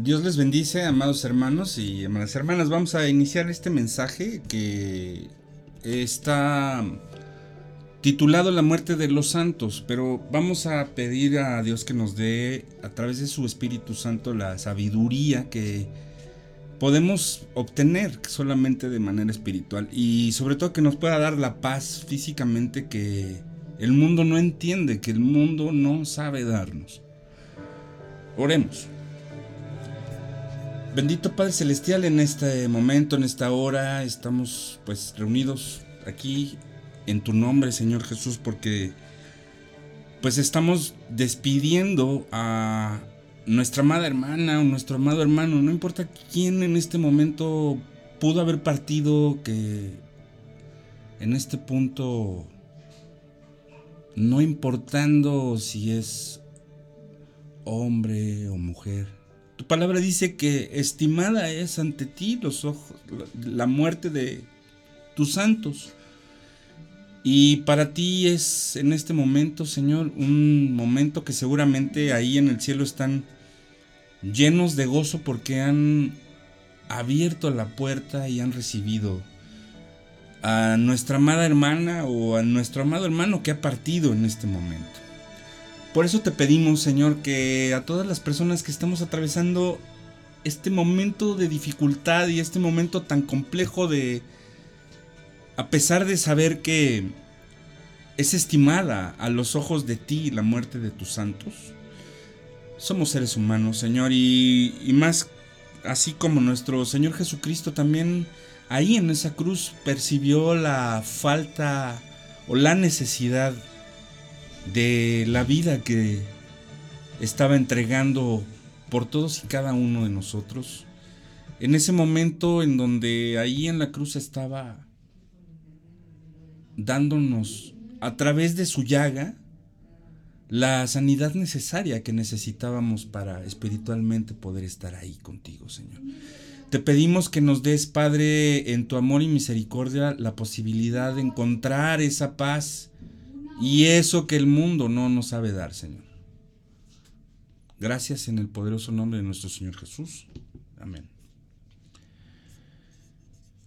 Dios les bendice, amados hermanos y amadas hermanas. Vamos a iniciar este mensaje que está titulado La muerte de los santos, pero vamos a pedir a Dios que nos dé a través de su Espíritu Santo la sabiduría que podemos obtener solamente de manera espiritual y sobre todo que nos pueda dar la paz físicamente que el mundo no entiende, que el mundo no sabe darnos. Oremos. Bendito Padre Celestial, en este momento, en esta hora, estamos pues reunidos aquí en tu nombre, Señor Jesús, porque pues estamos despidiendo a nuestra amada hermana o nuestro amado hermano, no importa quién en este momento pudo haber partido, que en este punto, no importando si es hombre o mujer, tu palabra dice que estimada es ante ti los ojos, la muerte de tus santos. Y para ti es en este momento, Señor, un momento que seguramente ahí en el cielo están llenos de gozo porque han abierto la puerta y han recibido a nuestra amada hermana o a nuestro amado hermano que ha partido en este momento. Por eso te pedimos, Señor, que a todas las personas que estamos atravesando este momento de dificultad y este momento tan complejo de, a pesar de saber que es estimada a los ojos de ti la muerte de tus santos, somos seres humanos, Señor, y, más así como nuestro Señor Jesucristo también ahí en esa cruz percibió la falta o la necesidad de la vida que estaba entregando por todos y cada uno de nosotros. En ese momento en donde ahí en la cruz estaba dándonos a través de su llaga la sanidad necesaria que necesitábamos para espiritualmente poder estar ahí contigo, Señor. Te pedimos que nos des, Padre, en tu amor y misericordia, la posibilidad de encontrar esa paz y eso que el mundo no nos sabe dar, Señor. Gracias en el poderoso nombre de nuestro Señor Jesús. Amén.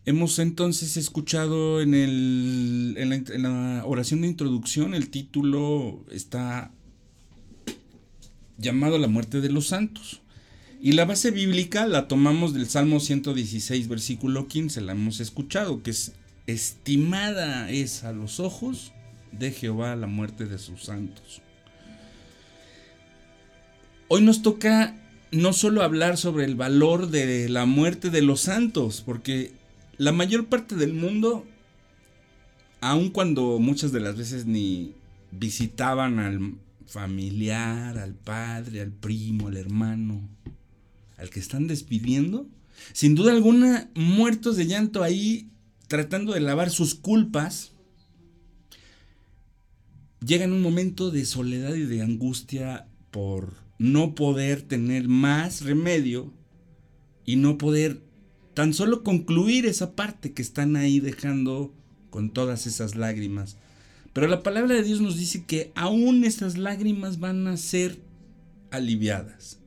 Hemos entonces escuchado en, el, en, la, oración de introducción, el título está llamado La muerte de los santos. Y la base bíblica la tomamos del Salmo 116, versículo 15, la hemos escuchado, que es estimada es a los ojos de Jehová la muerte de sus santos. Hoy nos toca no solo hablar sobre el valor de la muerte de los santos, porque la mayor parte del mundo, aun cuando muchas de las veces ni visitaban al familiar, al padre, al primo, al hermano, al que están despidiendo, sin duda alguna muertos de llanto ahí tratando de lavar sus culpas, llega en un momento de soledad y de angustia por no poder tener más remedio y no poder tan solo concluir esa parte que están ahí dejando con todas esas lágrimas. Pero la palabra de Dios nos dice que aún esas lágrimas van a ser aliviadas.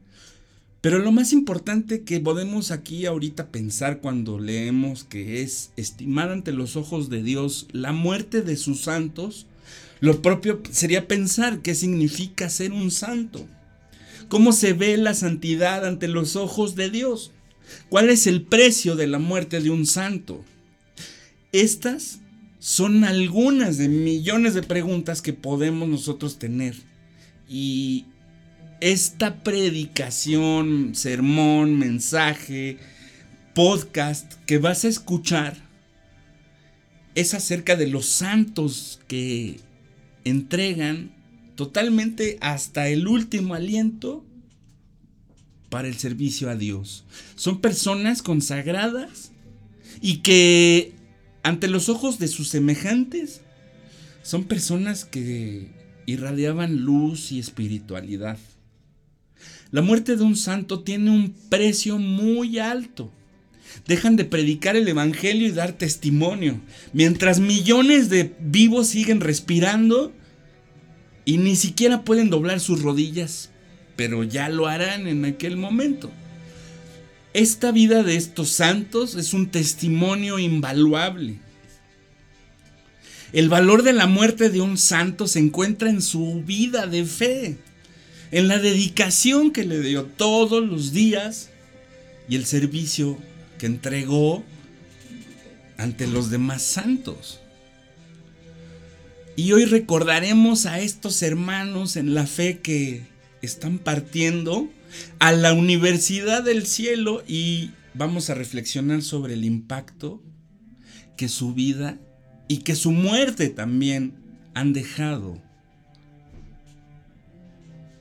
Pero lo más importante que podemos aquí ahorita pensar cuando leemos que es estimar ante los ojos de Dios la muerte de sus santos, lo propio sería pensar qué significa ser un santo. ¿Cómo se ve la santidad ante los ojos de Dios? ¿Cuál es el precio de la muerte de un santo? Estas son algunas de millones de preguntas que podemos nosotros tener. Y esta predicación, sermón, mensaje, podcast que vas a escuchar es acerca de los santos que entregan totalmente hasta el último aliento para el servicio a Dios. Son personas consagradas y que ante los ojos de sus semejantes son personas que irradiaban luz y espiritualidad. La muerte de un santo tiene un precio muy alto. Dejan de predicar el Evangelio y dar testimonio. Mientras millones de vivos siguen respirando y ni siquiera pueden doblar sus rodillas, pero ya lo harán en aquel momento. Esta vida de estos santos es un testimonio invaluable. El valor de la muerte de un santo se encuentra en su vida de fe, en la dedicación que le dio todos los días y el servicio que entregó ante los demás santos. Y hoy recordaremos a estos hermanos en la fe que están partiendo a la universidad del cielo y vamos a reflexionar sobre el impacto que su vida y que su muerte también han dejado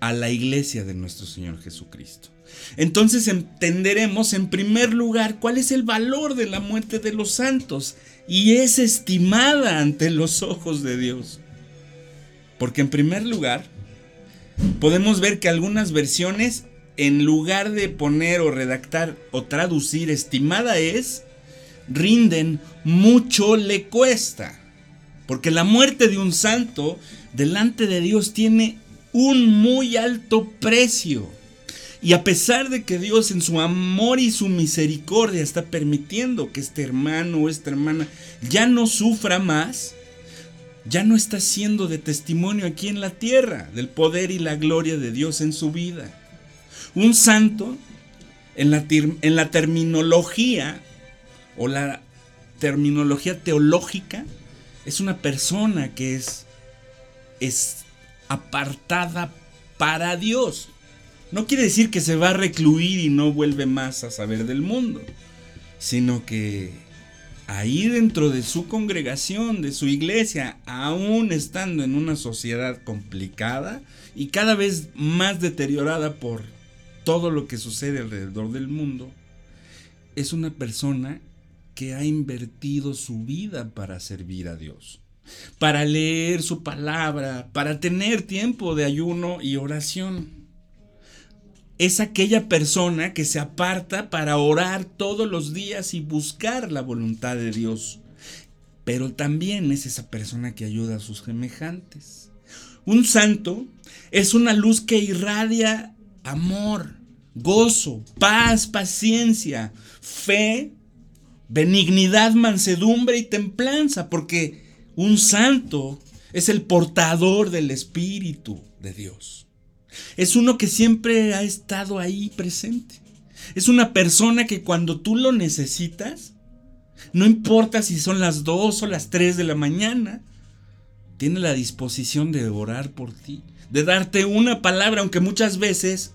a la iglesia de nuestro Señor Jesucristo. Entonces entenderemos en primer lugar cuál es el valor de la muerte de los santos y es estimada ante los ojos de Dios. Porque en primer lugar, podemos ver que algunas versiones, en lugar de poner o redactar o traducir estimada es, rinden mucho le cuesta. Porque la muerte de un santo delante de Dios tiene un muy alto precio. Y a pesar de que Dios en su amor y su misericordia está permitiendo que este hermano o esta hermana ya no sufra más, ya no está siendo de testimonio aquí en la tierra del poder y la gloria de Dios en su vida. Un santo, en la, terminología o la terminología teológica, es una persona que es, es apartada para Dios. No quiere decir que se va a recluir y no vuelve más a saber del mundo, sino que ahí dentro de su congregación, de su iglesia, aún estando en una sociedad complicada y cada vez más deteriorada por todo lo que sucede alrededor del mundo, es una persona que ha invertido su vida para servir a Dios, para leer su palabra, para tener tiempo de ayuno y oración es aquella persona que se aparta para orar todos los días y buscar la voluntad de Dios. Pero también es esa persona que ayuda a sus semejantes. Un santo es una luz que irradia amor, gozo, paz, paciencia, fe, benignidad, mansedumbre y templanza, porque un santo es el portador del Espíritu de Dios. Es uno que siempre ha estado ahí presente. Es una persona que cuando tú lo necesitas, no importa si son las 2 o las 3 de la mañana, tiene la disposición de orar por ti, de darte una palabra, aunque muchas veces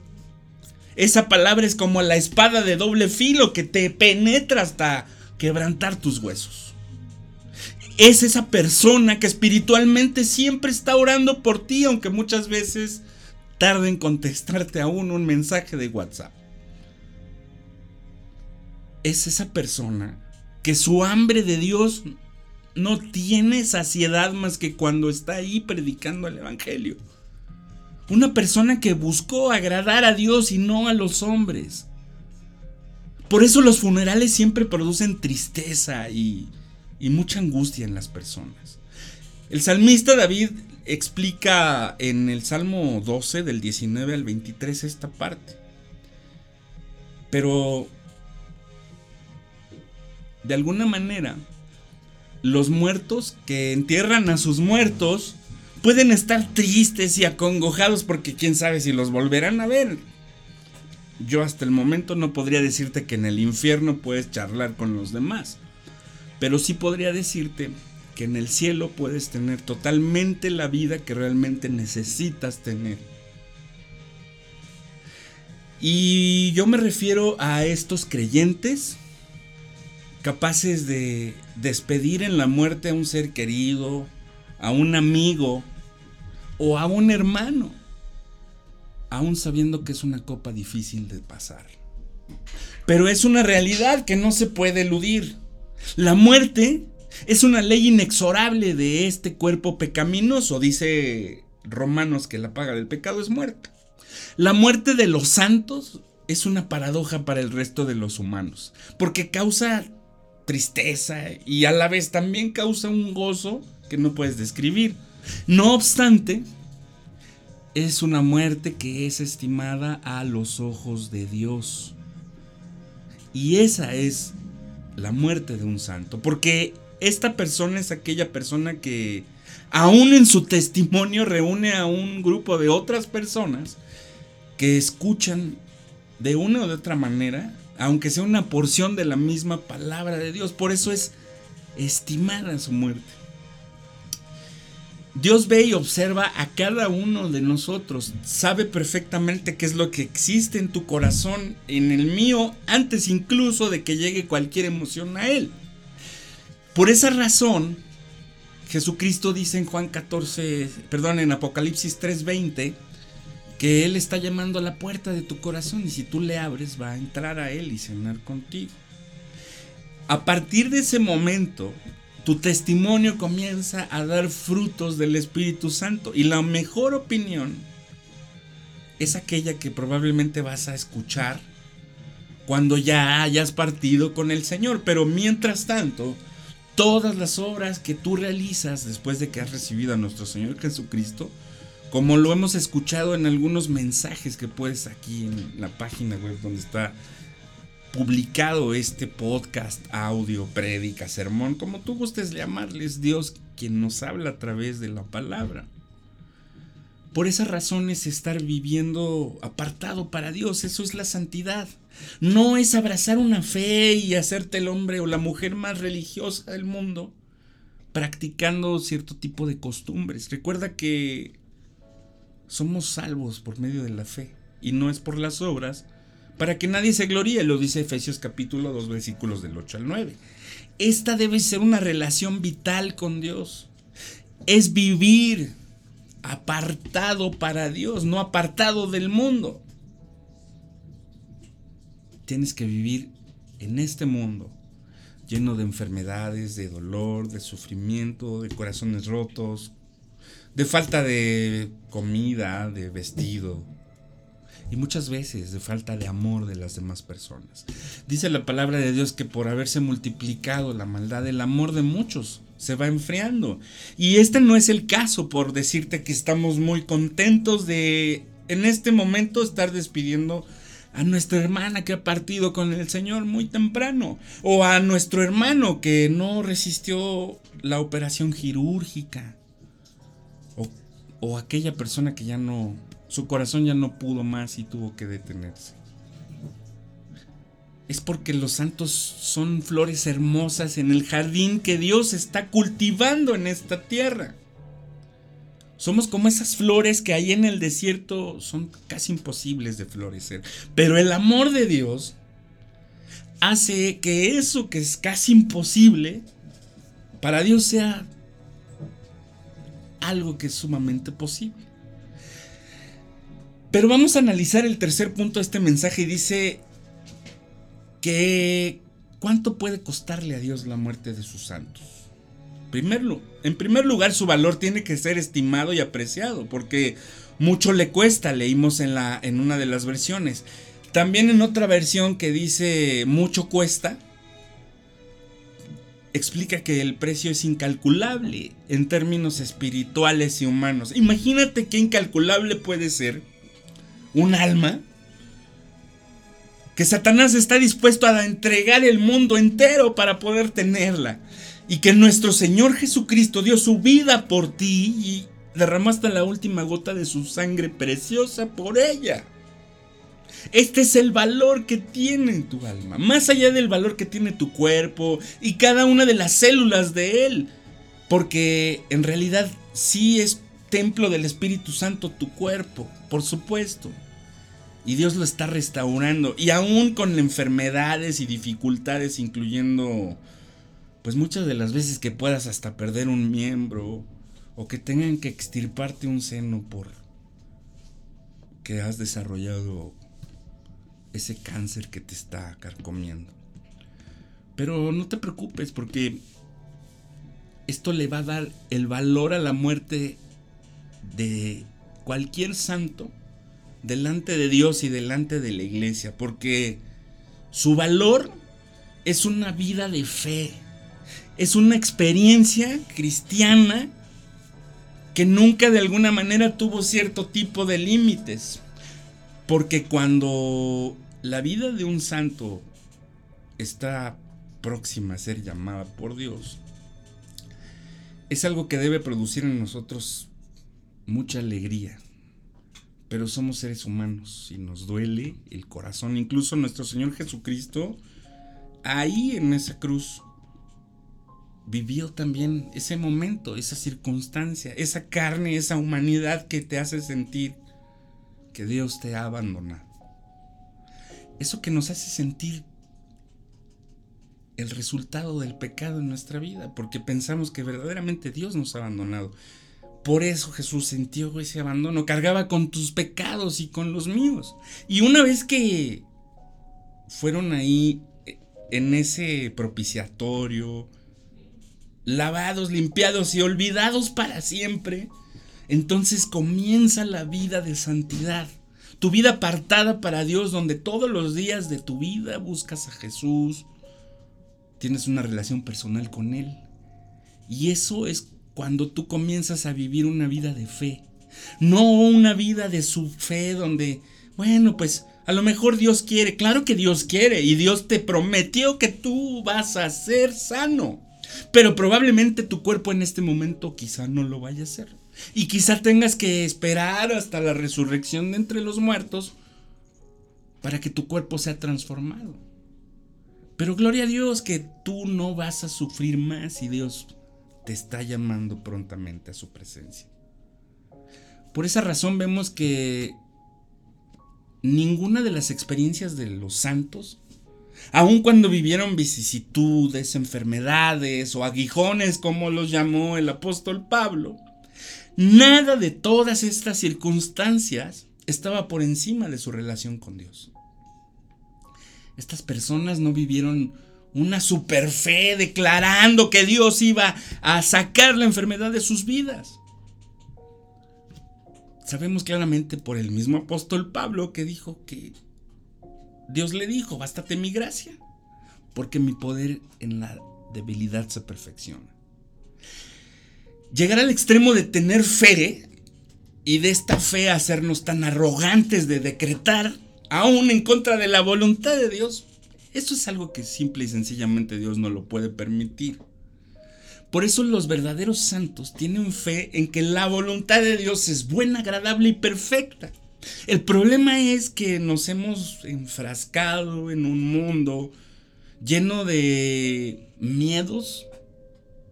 esa palabra es como la espada de doble filo que te penetra hasta quebrantar tus huesos. Es esa persona que espiritualmente siempre está orando por ti, aunque muchas veces tarde en contestarte aún un mensaje de WhatsApp. Es esa persona que su hambre de Dios no tiene saciedad más que cuando está ahí predicando el Evangelio. Una persona que buscó agradar a Dios y no a los hombres. Por eso los funerales siempre producen tristeza y mucha angustia en las personas. El salmista David explica en el Salmo 12 del 19 al 23 esta parte. Pero de alguna manera los muertos que entierran a sus muertos pueden estar tristes y acongojados porque quién sabe si los volverán a ver. Yo hasta el momento no podría decirte que en el infierno puedes charlar con los demás, pero sí podría decirte que en el cielo puedes tener totalmente la vida que realmente necesitas tener. Y yo me refiero a estos creyentes capaces de despedir en la muerte a un ser querido, a un amigo o a un hermano, aún sabiendo que es una copa difícil de pasar. Pero es una realidad que no se puede eludir. La muerte es una ley inexorable de este cuerpo pecaminoso. Dice Romanos que la paga del pecado es muerte. La muerte de los santos es una paradoja para el resto de los humanos, porque causa tristeza y a la vez también causa un gozo que no puedes describir. No obstante, es una muerte que es estimada a los ojos de Dios. Y esa es la muerte de un santo. Porque esta persona es aquella persona que aún en su testimonio reúne a un grupo de otras personas que escuchan de una o de otra manera, aunque sea una porción de la misma palabra de Dios. Por eso es estimada su muerte. Dios ve y observa a cada uno de nosotros, sabe perfectamente qué es lo que existe en tu corazón, en el mío, antes incluso de que llegue cualquier emoción a Él. Por esa razón, Jesucristo dice en Juan 14, perdón, en Apocalipsis 3:20, que Él está llamando a la puerta de tu corazón y si tú le abres va a entrar a Él y cenar contigo. A partir de ese momento, tu testimonio comienza a dar frutos del Espíritu Santo. Y la mejor opinión es aquella que probablemente vas a escuchar cuando ya hayas partido con el Señor. Pero mientras tanto, todas las obras que tú realizas después de que has recibido a nuestro Señor Jesucristo, como lo hemos escuchado en algunos mensajes que puedes aquí en la página web donde está publicado este podcast, audio, prédica, sermón, como tú gustes llamarles, Dios quien nos habla a través de la palabra. Por esa razón es estar viviendo apartado para Dios, eso es la santidad. No es abrazar una fe y hacerte el hombre o la mujer más religiosa del mundo practicando cierto tipo de costumbres. Recuerda que somos salvos por medio de la fe y no es por las obras, para que nadie se gloríe, lo dice Efesios capítulo 2 versículos del 8 al 9. Esta debe ser una relación vital con Dios. Es vivir apartado para Dios, no apartado del mundo. Tienes que vivir en este mundo lleno de enfermedades, de dolor, de sufrimiento, de corazones rotos, de falta de comida, de vestido, y muchas veces de falta de amor de las demás personas. Dice la palabra de Dios que por haberse multiplicado la maldad, el amor de muchos se va enfriando. Y este no es el caso por decirte que estamos muy contentos de en este momento estar despidiendo a nuestra hermana que ha partido con el Señor muy temprano, o a nuestro hermano que no resistió la operación quirúrgica, o, o aquella persona que ya no su corazón ya no pudo más y tuvo que detenerse. Es porque los santos son flores hermosas en el jardín que Dios está cultivando en esta tierra. Somos como esas flores que ahí en el desierto son casi imposibles de florecer. Pero el amor de Dios hace que eso que es casi imposible, para Dios sea algo que es sumamente posible. Pero vamos a analizar el tercer punto de este mensaje y dice que ¿cuánto puede costarle a Dios la muerte de sus santos? En primer lugar, su valor tiene que ser estimado y apreciado, porque mucho le cuesta, leímos en, en una de las versiones. También en otra versión que dice mucho cuesta, explica que el precio es incalculable en términos espirituales y humanos. Imagínate qué incalculable puede ser un alma que Satanás está dispuesto a entregar el mundo entero para poder tenerla. Y que nuestro Señor Jesucristo dio su vida por ti y derramó hasta la última gota de su sangre preciosa por ella. Este es el valor que tiene tu alma, más allá del valor que tiene tu cuerpo y cada una de las células de él. Porque en realidad sí es templo del Espíritu Santo tu cuerpo, por supuesto. Y Dios lo está restaurando. Y aún con enfermedades y dificultades, incluyendo, pues muchas de las veces que puedas hasta perder un miembro o que tengan que extirparte un seno por que has desarrollado ese cáncer que te está carcomiendo. Pero no te preocupes porque esto le va a dar el valor a la muerte de cualquier santo delante de Dios y delante de la iglesia, porque su valor es una vida de fe, es una experiencia cristiana que nunca de alguna manera tuvo cierto tipo de límites, porque cuando la vida de un santo está próxima a ser llamada por Dios, es algo que debe producir en nosotros mucha alegría. Pero somos seres humanos y nos duele el corazón. Incluso nuestro Señor Jesucristo, ahí en esa cruz, vivió también ese momento, esa circunstancia, esa carne, esa humanidad que te hace sentir que Dios te ha abandonado. Eso que nos hace sentir el resultado del pecado en nuestra vida, porque pensamos que verdaderamente Dios nos ha abandonado. Por eso Jesús sintió ese abandono, cargaba con tus pecados y con los míos. Y una vez que fueron ahí eh, en ese propiciatorio, lavados, limpiados y olvidados para siempre, entonces comienza la vida de santidad. Tu vida apartada para Dios, donde todos los días de tu vida buscas a Jesús, tienes una relación personal con Él. Y eso es cuando tú comienzas a vivir una vida de fe. No una vida de su fe donde, bueno, pues a lo mejor Dios quiere, claro que Dios quiere y Dios te prometió que tú vas a ser sano. Pero probablemente tu cuerpo en este momento quizá no lo vaya a hacer. Y quizá tengas que esperar hasta la resurrección de entre los muertos para que tu cuerpo sea transformado. Pero gloria a Dios que tú no vas a sufrir más y Dios te está llamando prontamente a su presencia. Por esa razón vemos que ninguna de las experiencias de los santos, aun cuando vivieron vicisitudes, enfermedades o aguijones como los llamó el apóstol Pablo, nada de todas estas circunstancias estaba por encima de su relación con Dios. Estas personas no vivieron una super fe declarando que Dios iba a sacar la enfermedad de sus vidas. Sabemos claramente por el mismo apóstol Pablo que dijo que Dios le dijo, bástate mi gracia, porque mi poder en la debilidad se perfecciona. Llegar al extremo de tener fe y de esta fe hacernos tan arrogantes de decretar aún en contra de la voluntad de Dios, eso es algo que simple y sencillamente Dios no lo puede permitir. Por eso los verdaderos santos tienen fe en que la voluntad de Dios es buena, agradable y perfecta. El problema es que nos hemos enfrascado en un mundo lleno de miedos,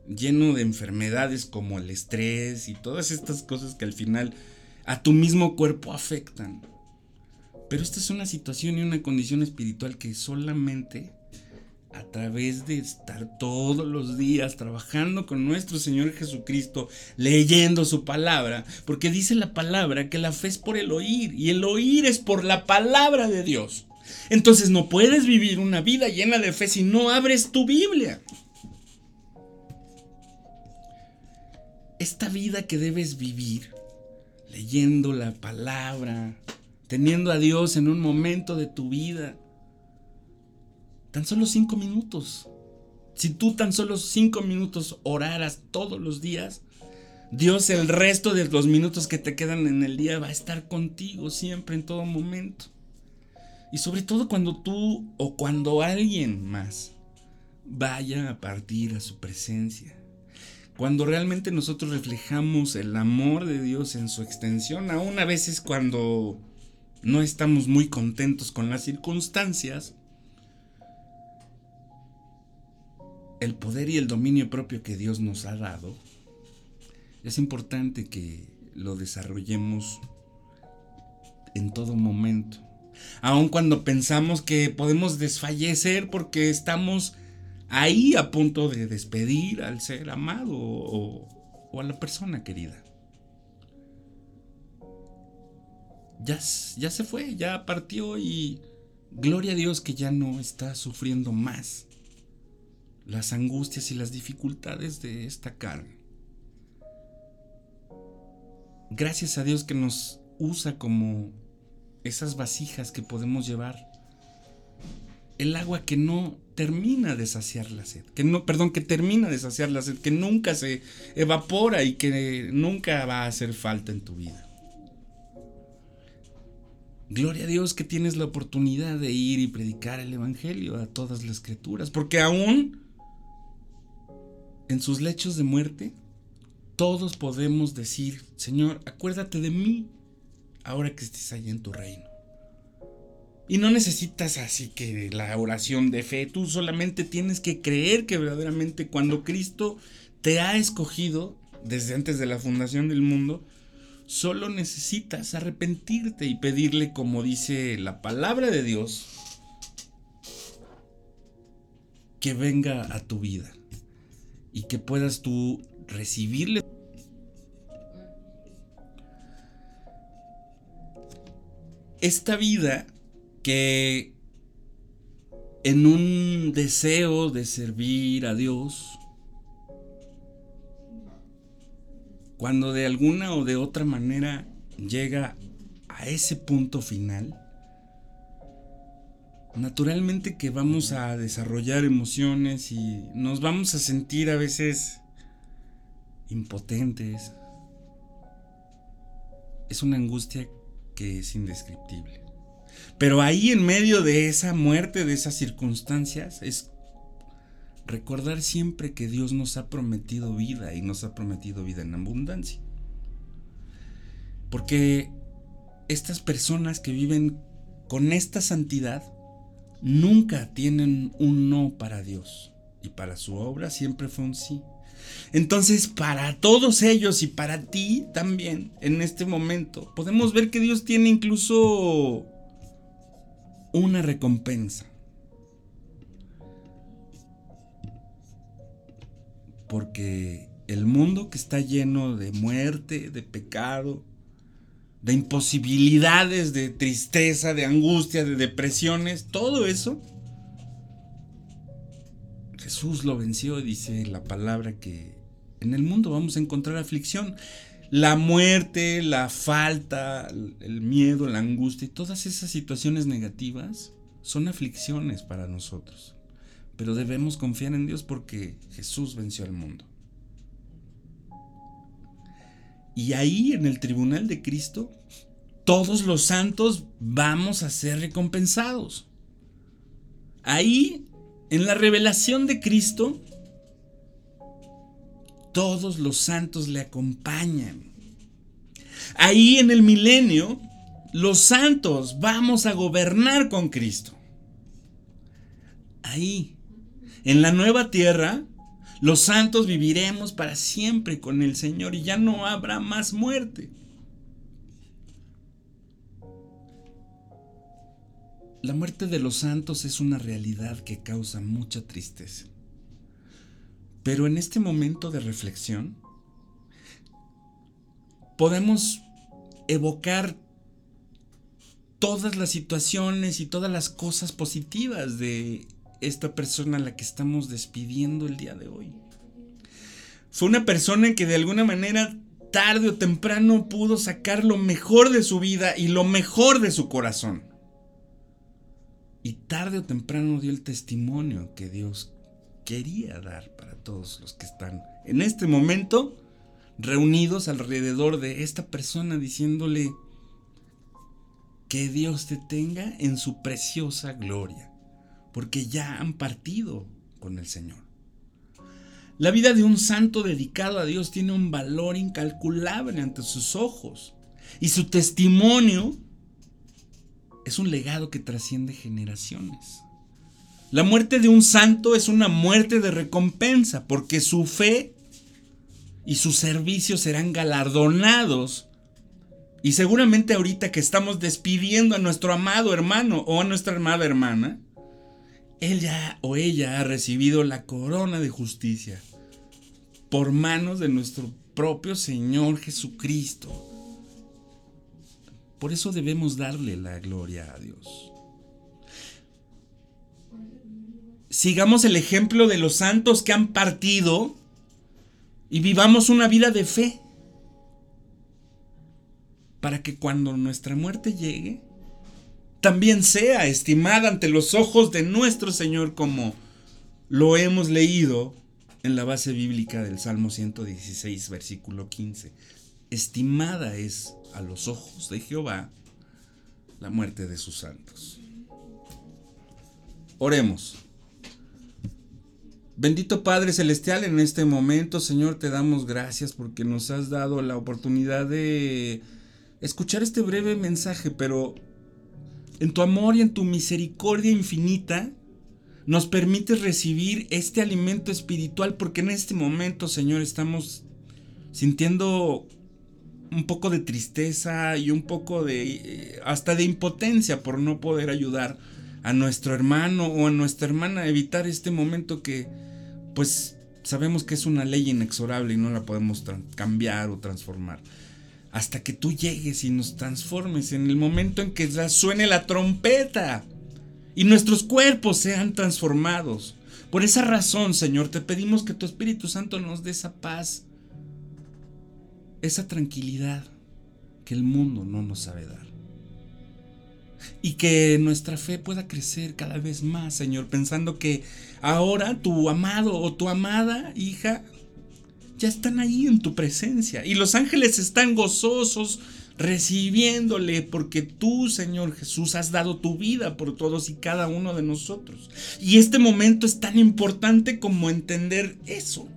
lleno de enfermedades como el estrés y todas estas cosas que al final a tu mismo cuerpo afectan. Pero esta es una situación y una condición espiritual que solamente a través de estar todos los días trabajando con nuestro Señor Jesucristo, leyendo su palabra, porque dice la palabra que la fe es por el oír y el oír es por la palabra de Dios. Entonces no puedes vivir una vida llena de fe si no abres tu Biblia. Esta vida que debes vivir, leyendo la palabra, teniendo a Dios en un momento de tu vida. Tan solo cinco minutos. Si tú tan solo cinco minutos oraras todos los días, Dios el resto de los minutos que te quedan en el día va a estar contigo siempre, en todo momento. Y sobre todo cuando tú o cuando alguien más vaya a partir a su presencia. Cuando realmente nosotros reflejamos el amor de Dios en su extensión, aún a veces cuando no estamos muy contentos con las circunstancias, el poder y el dominio propio que Dios nos ha dado, es importante que lo desarrollemos en todo momento. Aun cuando pensamos que podemos desfallecer porque estamos ahí a punto de despedir al ser amado o, a la persona querida. ya se fue, ya partió y gloria a Dios que ya no está sufriendo más las angustias y las dificultades de esta carne. Gracias a Dios que nos usa como esas vasijas que podemos llevar el agua que no termina de saciar la sed, que no, perdón, que termina de saciar la sed, que nunca se evapora y que nunca va a hacer falta en tu vida. Gloria a Dios que tienes la oportunidad de ir y predicar el Evangelio a todas las criaturas, porque aún en sus lechos de muerte, todos podemos decir, Señor, acuérdate de mí ahora que estés allá en tu reino. Y no necesitas así que la oración de fe, tú solamente tienes que creer que verdaderamente cuando Cristo te ha escogido desde antes de la fundación del mundo, solo necesitas arrepentirte y pedirle como dice la palabra de Dios, que venga a tu vida y que puedas tú recibirle. Esta vida que en un deseo de servir a Dios, cuando de alguna o de otra manera llega a ese punto final, naturalmente que vamos a desarrollar emociones y nos vamos a sentir a veces impotentes. Es una angustia que es indescriptible. Pero ahí en medio de esa muerte, de esas circunstancias, es recordar siempre que Dios nos ha prometido vida y nos ha prometido vida en abundancia. Porque estas personas que viven con esta santidad nunca tienen un no para Dios y para su obra siempre fue un sí. Entonces, para todos ellos y para ti también, en este momento, podemos ver que Dios tiene incluso una recompensa. Porque el mundo que está lleno de muerte, de pecado, de imposibilidades, de tristeza, de angustia, de depresiones, todo eso, Jesús lo venció, dice la palabra que en el mundo vamos a encontrar aflicción. La muerte, la falta, el miedo, la angustia y todas esas situaciones negativas son aflicciones para nosotros. Pero debemos confiar en Dios porque Jesús venció al mundo. Y ahí en el tribunal de Cristo, todos los santos vamos a ser recompensados. Ahí, en la revelación de Cristo, todos los santos le acompañan. Ahí en el milenio, los santos vamos a gobernar con Cristo. Ahí, en la nueva tierra, los santos viviremos para siempre con el Señor y ya no habrá más muerte. La muerte de los santos es una realidad que causa mucha tristeza. Pero en este momento de reflexión, podemos evocar todas las situaciones y todas las cosas positivas de esta persona a la que estamos despidiendo el día de hoy. Fue una persona que de alguna manera tarde o temprano pudo sacar lo mejor de su vida y lo mejor de su corazón. Y tarde o temprano dio el testimonio que Dios quería dar para todos los que están en este momento reunidos alrededor de esta persona diciéndole que Dios te tenga en su preciosa gloria porque ya han partido con el Señor. La vida de un santo dedicado a Dios tiene un valor incalculable ante sus ojos y su testimonio es un legado que trasciende generaciones. La muerte de un santo es una muerte de recompensa porque su fe y su servicio serán galardonados. Y seguramente ahorita que estamos despidiendo a nuestro amado hermano o a nuestra amada hermana, él ya o ella ha recibido la corona de justicia por manos de nuestro propio Señor Jesucristo. Por eso debemos darle la gloria a Dios. Sigamos el ejemplo de los santos que han partido y vivamos una vida de fe para que cuando nuestra muerte llegue, también sea estimada ante los ojos de nuestro Señor como lo hemos leído en la base bíblica del Salmo 116, versículo 15. Estimada es a los ojos de Jehová la muerte de sus santos. Oremos. Bendito Padre Celestial, en este momento, Señor, te damos gracias porque nos has dado la oportunidad de escuchar este breve mensaje, pero en tu amor y en tu misericordia infinita, nos permites recibir este alimento espiritual porque en este momento, Señor, estamos sintiendo un poco de tristeza y un poco de eh, hasta de impotencia por no poder ayudar a nuestro hermano o a nuestra hermana a evitar este momento que pues sabemos que es una ley inexorable y no la podemos cambiar o transformar. Hasta que tú llegues y nos transformes en el momento en que suene la trompeta y nuestros cuerpos sean transformados. Por esa razón, Señor, te pedimos que tu Espíritu Santo nos dé esa paz, esa tranquilidad que el mundo no nos sabe dar. Y que nuestra fe pueda crecer cada vez más, Señor, pensando que ahora tu amado o tu amada hija ya están ahí en tu presencia. Y los ángeles están gozosos recibiéndole porque tú, Señor Jesús, has dado tu vida por todos y cada uno de nosotros. Y este momento es tan importante como entender eso.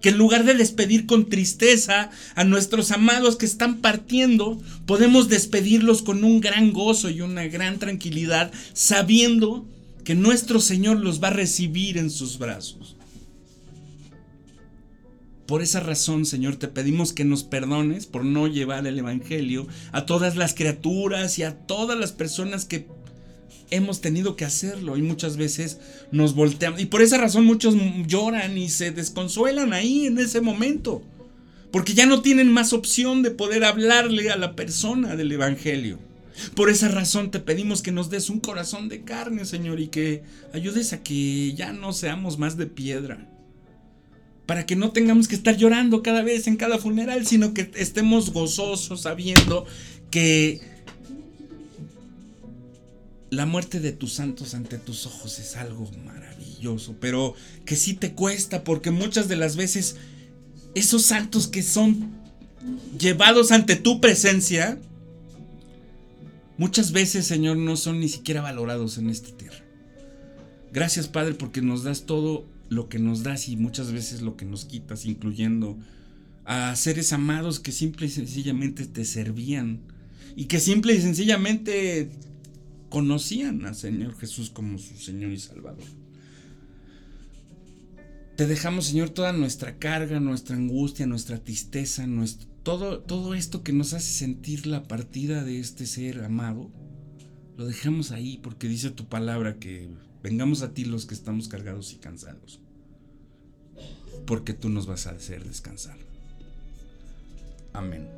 Que en lugar de despedir con tristeza a nuestros amados que están partiendo, podemos despedirlos con un gran gozo y una gran tranquilidad, sabiendo que nuestro Señor los va a recibir en sus brazos. Por esa razón, Señor, te pedimos que nos perdones por no llevar el Evangelio a todas las criaturas y a todas las personas que hemos tenido que hacerlo y muchas veces nos volteamos. Y por esa razón muchos lloran y se desconsuelan ahí en ese momento. Porque ya no tienen más opción de poder hablarle a la persona del Evangelio. Por esa razón te pedimos que nos des un corazón de carne, Señor, y que ayudes a que ya no seamos más de piedra para que no tengamos que estar llorando cada vez en cada funeral, sino que estemos gozosos sabiendo que la muerte de tus santos ante tus ojos es algo maravilloso, pero que sí te cuesta porque muchas de las veces esos santos que son llevados ante tu presencia, muchas veces, Señor, no son ni siquiera valorados en esta tierra. Gracias, Padre, porque nos das todo lo que nos das y muchas veces lo que nos quitas, incluyendo a seres amados que simple y sencillamente te servían y que simple y sencillamente conocían al Señor Jesús como su Señor y Salvador. Te dejamos, Señor, toda nuestra carga, nuestra angustia, nuestra tristeza, nuestro, todo, todo esto que nos hace sentir la partida de este ser amado. Lo dejamos ahí porque dice tu palabra que Vengamos a ti los que estamos cargados y cansados, porque tú nos vas a hacer descansar. Amén.